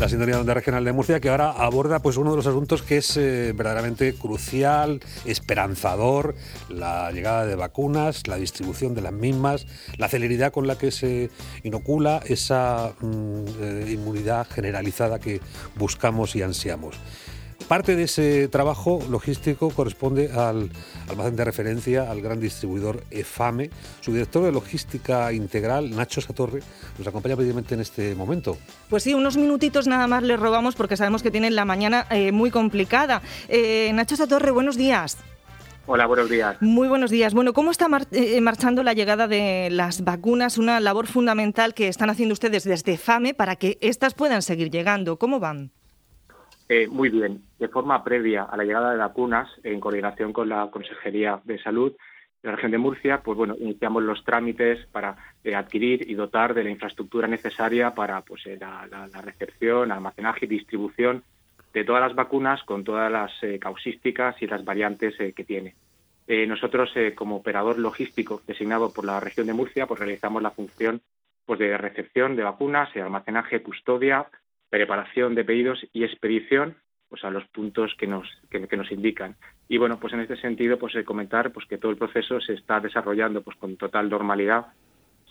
la sintonía de onda regional de Murcia, que ahora aborda pues uno de los asuntos que es eh, verdaderamente crucial, esperanzador, la llegada de vacunas, la distribución de las mismas, la celeridad con la que se inocula esa mm, eh, inmunidad generalizada que buscamos y ansiamos. Parte de ese trabajo logístico corresponde al almacén de referencia, al gran distribuidor EFAME. Su director de logística integral, Nacho Satorre, nos acompaña precisamente en este momento. Pues sí, unos minutitos nada más le robamos porque sabemos que tienen la mañana eh, muy complicada. Eh, Nacho Satorre, buenos días. Hola, buenos días. Muy buenos días. Bueno, ¿cómo está eh, marchando la llegada de las vacunas? Una labor fundamental que están haciendo ustedes desde FAME para que éstas puedan seguir llegando. ¿Cómo van? Eh, muy bien. De forma previa a la llegada de vacunas, en coordinación con la Consejería de Salud de la región de Murcia, pues bueno, iniciamos los trámites para eh, adquirir y dotar de la infraestructura necesaria para pues, eh, la, recepción, almacenaje y distribución de todas las vacunas con todas las causísticas y las variantes que tiene. nosotros, como operador logístico designado por la región de Murcia, pues realizamos la función pues, de recepción de vacunas, almacenaje, custodia, preparación de pedidos y expedición pues a los puntos que nos que, nos indican. Y bueno pues en este sentido pues comentar pues que todo el proceso se está desarrollando pues con total normalidad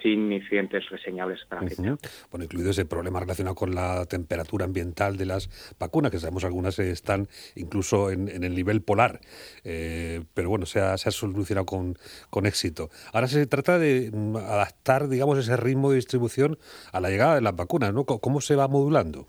sin incidentes reseñables para Bueno, incluido ese problema relacionado con la temperatura ambiental de las vacunas, que sabemos algunas están incluso en, el nivel polar, eh, pero bueno, se ha, se ha solucionado con, con, éxito. Ahora se trata de mm, adaptar, digamos, ese ritmo de distribución a la llegada de las vacunas, ¿no? ¿Cómo se va modulando?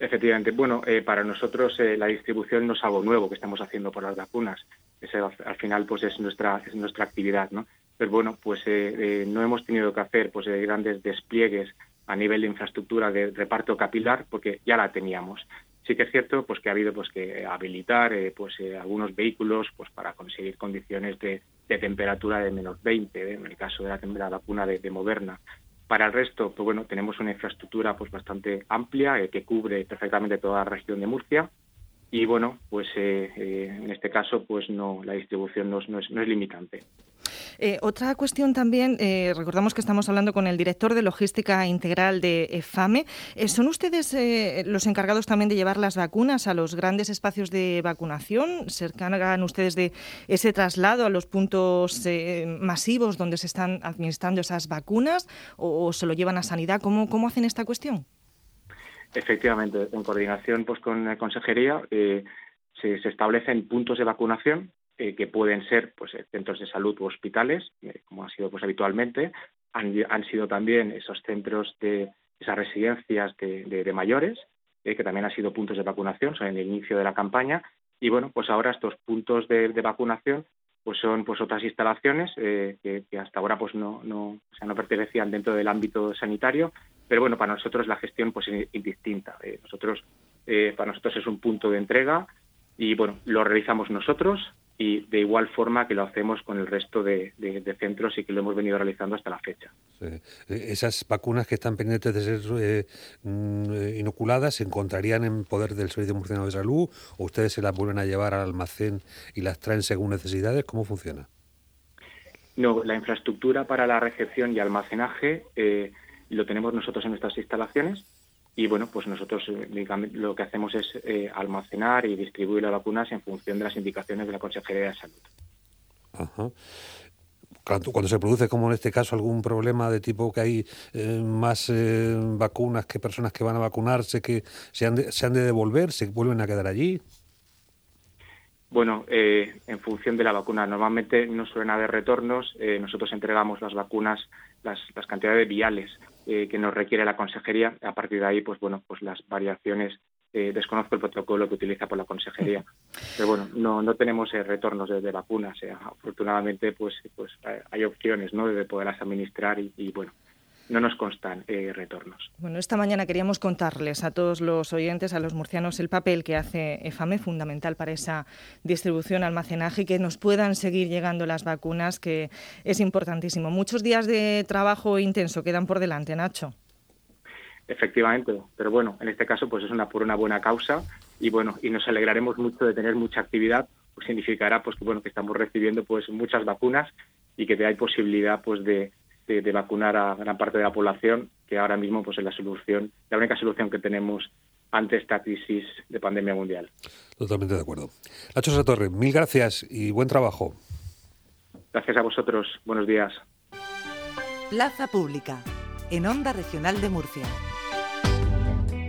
Efectivamente. Bueno, eh, para nosotros eh, la distribución no es algo nuevo que estamos haciendo por las vacunas. Ese, al final, pues es nuestra, es nuestra actividad, ¿no? Pero bueno, pues eh, eh, no hemos tenido que hacer pues eh, grandes despliegues a nivel de infraestructura de reparto capilar porque ya la teníamos. Sí que es cierto pues que ha habido pues que habilitar pues algunos vehículos pues para conseguir condiciones de, temperatura de menos 20 en el caso de la, vacuna de, de, Moderna. Para el resto, pues bueno, tenemos una infraestructura pues bastante amplia que cubre perfectamente toda la región de Murcia y bueno, pues en este caso pues no la distribución no es, no es limitante. Eh, otra cuestión también, eh, recordamos que estamos hablando con el director de Logística Integral de EFAME. Eh, ¿Son ustedes los encargados también de llevar las vacunas a los grandes espacios de vacunación? ¿Se encargan ustedes de ese traslado a los puntos masivos donde se están administrando esas vacunas o, se lo llevan a sanidad? ¿Cómo, cómo hacen esta cuestión? Efectivamente, en coordinación pues, con la consejería se, establecen puntos de vacunación eh, que pueden ser pues, eh, centros de salud u hospitales, eh, como ha sido pues, habitualmente, han, sido también esos centros de esas residencias de, mayores, que también han sido puntos de vacunación, son en el inicio de la campaña, y bueno, pues ahora estos puntos de, vacunación pues son pues otras instalaciones que, hasta ahora pues no, no, no pertenecían dentro del ámbito sanitario, pero bueno, para nosotros la gestión pues es indistinta. nosotros, para nosotros es un punto de entrega y bueno, lo realizamos nosotros, y de igual forma que lo hacemos con el resto de, centros y que lo hemos venido realizando hasta la fecha. Eh, esas vacunas que están pendientes de ser eh, mm, inoculadas se encontrarían en poder del Servicio Murciano de Salud o ustedes se las vuelven a llevar al almacén y las traen según necesidades. ¿Cómo funciona? No, la infraestructura para la recepción y almacenaje eh, lo tenemos nosotros en nuestras instalaciones y bueno, pues nosotros eh, lo que hacemos es eh, almacenar y distribuir las vacunas en función de las indicaciones de la Consejería de Salud. Ajá. Cuando, se produce, como en este caso, algún problema de tipo que hay eh, más vacunas que personas que van a vacunarse, que se han de, se han de devolver, se vuelven a quedar allí. Bueno, en función de la vacuna. Normalmente no suelen haber retornos. nosotros entregamos las vacunas, las, las cantidades viales eh, que nos requiere la consejería. A partir de ahí, pues bueno, pues las variaciones eh, desconozco el protocolo que utiliza por la consejería, pero bueno, no, no tenemos eh, retornos de, vacunas. afortunadamente, pues, pues hay opciones, ¿no? De poderlas administrar y, y bueno, no nos constan eh, retornos. Bueno, esta mañana queríamos contarles a todos los oyentes, a los murcianos, el papel que hace EFAME, fundamental para esa distribución, almacenaje y que nos puedan seguir llegando las vacunas, que es importantísimo. Muchos días de trabajo intenso quedan por delante, Nacho. Efectivamente, pero bueno, en este caso pues es una por una buena causa y bueno, y nos alegraremos mucho de tener mucha actividad, pues significará pues que bueno que estamos recibiendo pues muchas vacunas y que hay posibilidad pues de, de, vacunar a gran parte de la población que ahora mismo pues es la solución, la única solución que tenemos ante esta crisis de pandemia mundial. Totalmente de acuerdo. Nacho Satorre, mil gracias y buen trabajo. Gracias a vosotros. Buenos días. Plaza Pública, en Onda Regional de Murcia.